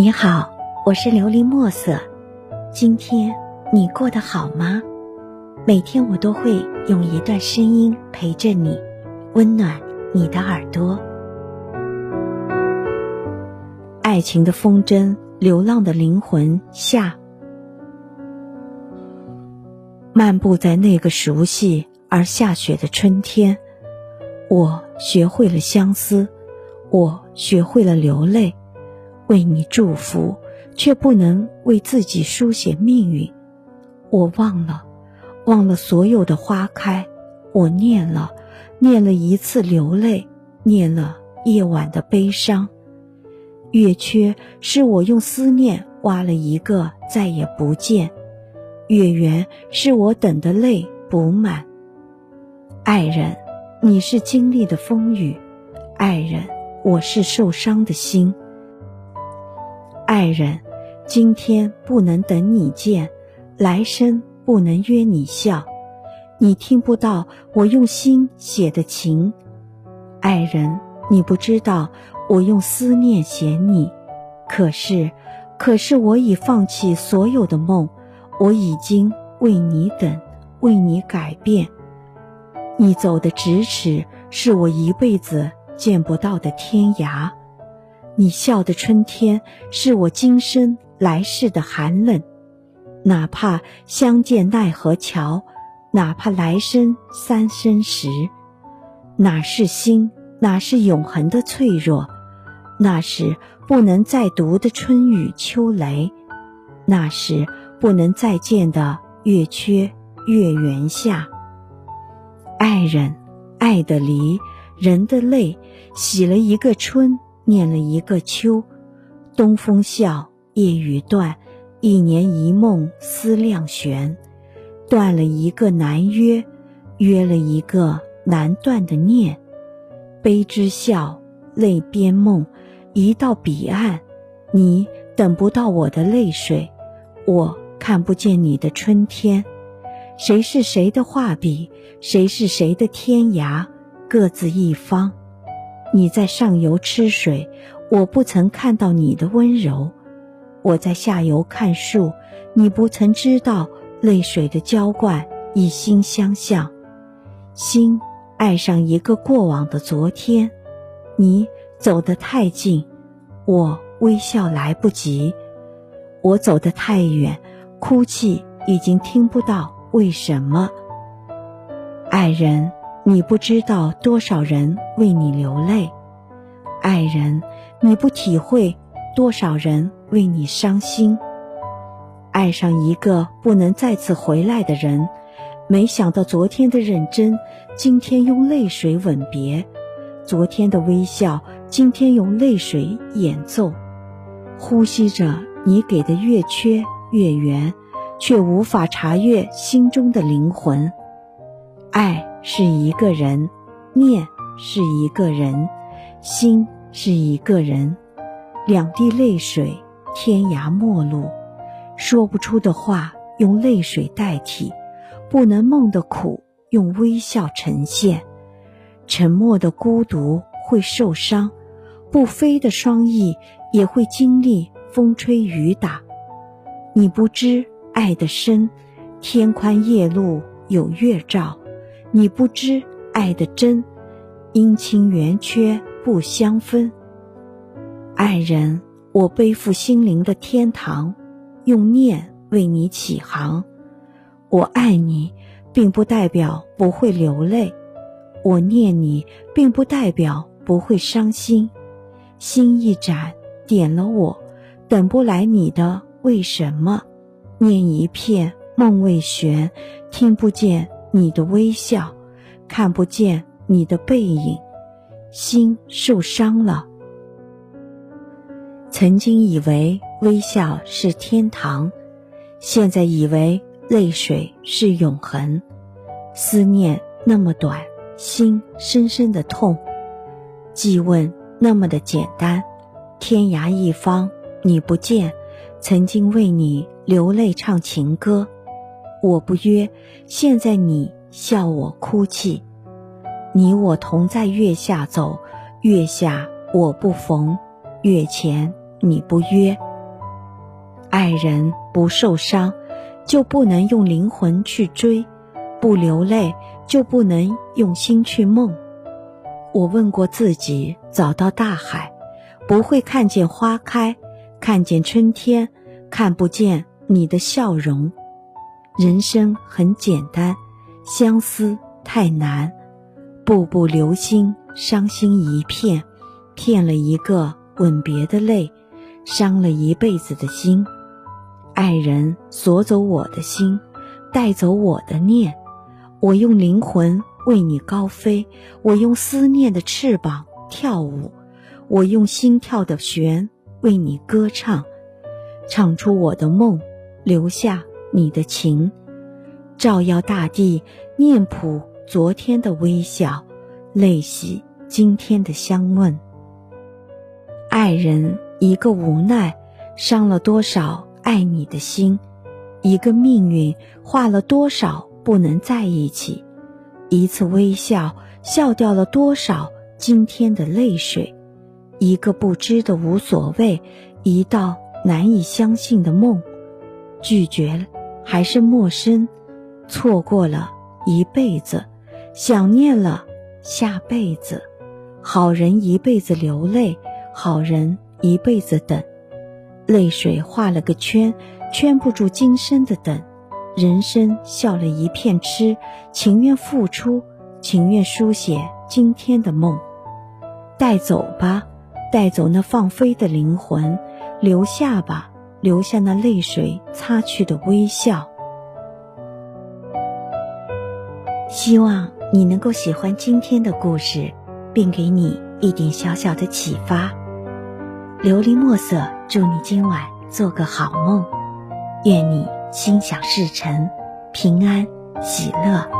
你好，我是琉璃墨色。今天你过得好吗？每天我都会用一段声音陪着你，温暖你的耳朵。爱情的风筝，流浪的灵魂下，漫步在那个熟悉而下雪的春天，我学会了相思，我学会了流泪。为你祝福，却不能为自己书写命运。我忘了，忘了所有的花开。我念了，念了一次流泪，念了夜晚的悲伤。月缺是我用思念挖了一个再也不见，月圆是我等的泪补满。爱人，你是经历的风雨；爱人，我是受伤的心。爱人，今天不能等你见，来生不能约你笑，你听不到我用心写的情。爱人，你不知道我用思念写你，可是，可是我已放弃所有的梦，我已经为你等，为你改变。你走的咫尺，是我一辈子见不到的天涯。你笑的春天，是我今生来世的寒冷。哪怕相见奈何桥，哪怕来生三生石，哪是心，哪是永恒的脆弱？那是不能再读的春雨秋雷，那是不能再见的月缺月圆下。爱人，爱的离，人的泪，洗了一个春。念了一个秋，东风笑，夜雨断，一年一梦思量悬，断了一个难约，约了一个难断的念。悲之笑，泪边梦，一到彼岸，你等不到我的泪水，我看不见你的春天。谁是谁的画笔？谁是谁的天涯？各自一方。你在上游吃水，我不曾看到你的温柔；我在下游看树，你不曾知道泪水的浇灌，以心相向。心爱上一个过往的昨天，你走得太近，我微笑来不及；我走得太远，哭泣已经听不到为什么。爱人。你不知道多少人为你流泪，爱人，你不体会多少人为你伤心。爱上一个不能再次回来的人，没想到昨天的认真，今天用泪水吻别；昨天的微笑，今天用泪水演奏。呼吸着你给的月缺月圆，却无法查阅心中的灵魂。爱。是一个人，念是一个人，心是一个人，两滴泪水，天涯陌路，说不出的话用泪水代替，不能梦的苦用微笑呈现，沉默的孤独会受伤，不飞的双翼也会经历风吹雨打。你不知爱的深，天宽夜路有月照。你不知爱的真，阴晴圆缺不相分。爱人，我背负心灵的天堂，用念为你起航。我爱你，并不代表不会流泪；我念你，并不代表不会伤心。心一盏，点了我，等不来你的为什么？念一片，梦未悬，听不见。你的微笑，看不见你的背影，心受伤了。曾经以为微笑是天堂，现在以为泪水是永恒。思念那么短，心深深的痛。寄问那么的简单，天涯一方你不见，曾经为你流泪唱情歌。我不约，现在你笑我哭泣。你我同在月下走，月下我不逢，月前你不约。爱人不受伤，就不能用灵魂去追；不流泪，就不能用心去梦。我问过自己，走到大海，不会看见花开，看见春天，看不见你的笑容。人生很简单，相思太难，步步留心，伤心一片，骗了一个吻别的泪，伤了一辈子的心。爱人锁走我的心，带走我的念，我用灵魂为你高飞，我用思念的翅膀跳舞，我用心跳的弦为你歌唱，唱出我的梦，留下。你的情，照耀大地，念谱昨天的微笑，泪洗今天的相问。爱人一个无奈，伤了多少爱你的心；一个命运，画了多少不能在一起；一次微笑，笑掉了多少今天的泪水；一个不知的无所谓，一道难以相信的梦，拒绝了。还是陌生，错过了一辈子，想念了下辈子。好人一辈子流泪，好人一辈子等，泪水画了个圈，圈不住今生的等。人生笑了一片痴，情愿付出，情愿书写今天的梦。带走吧，带走那放飞的灵魂，留下吧。留下那泪水擦去的微笑。希望你能够喜欢今天的故事，并给你一点小小的启发。琉璃墨色，祝你今晚做个好梦，愿你心想事成，平安喜乐。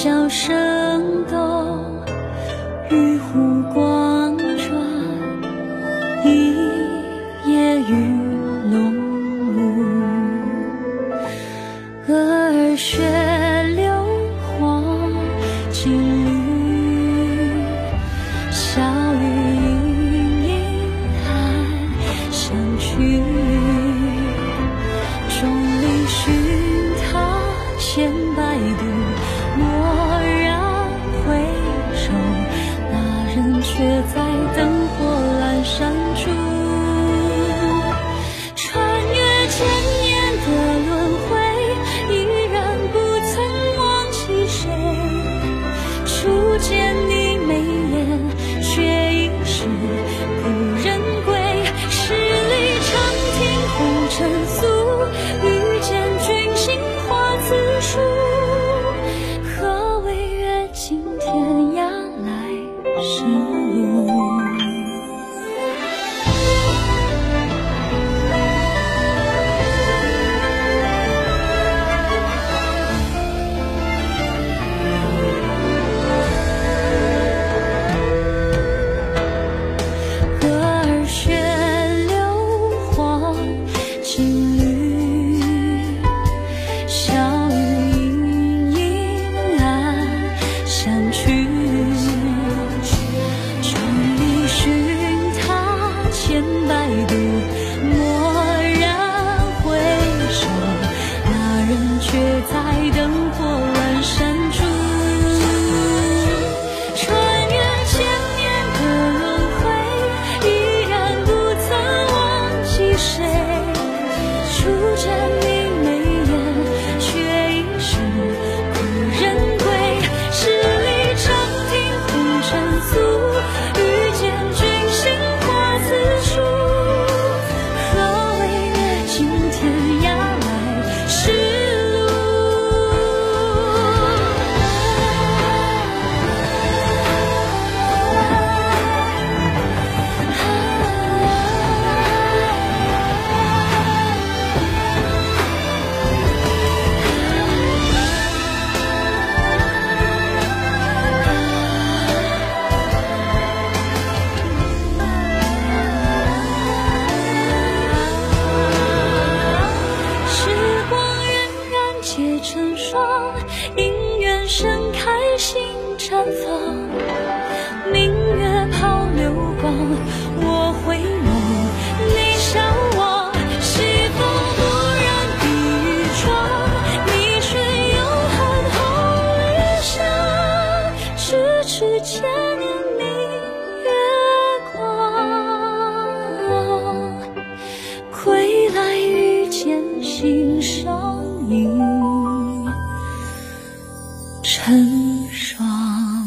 笑声动，成双。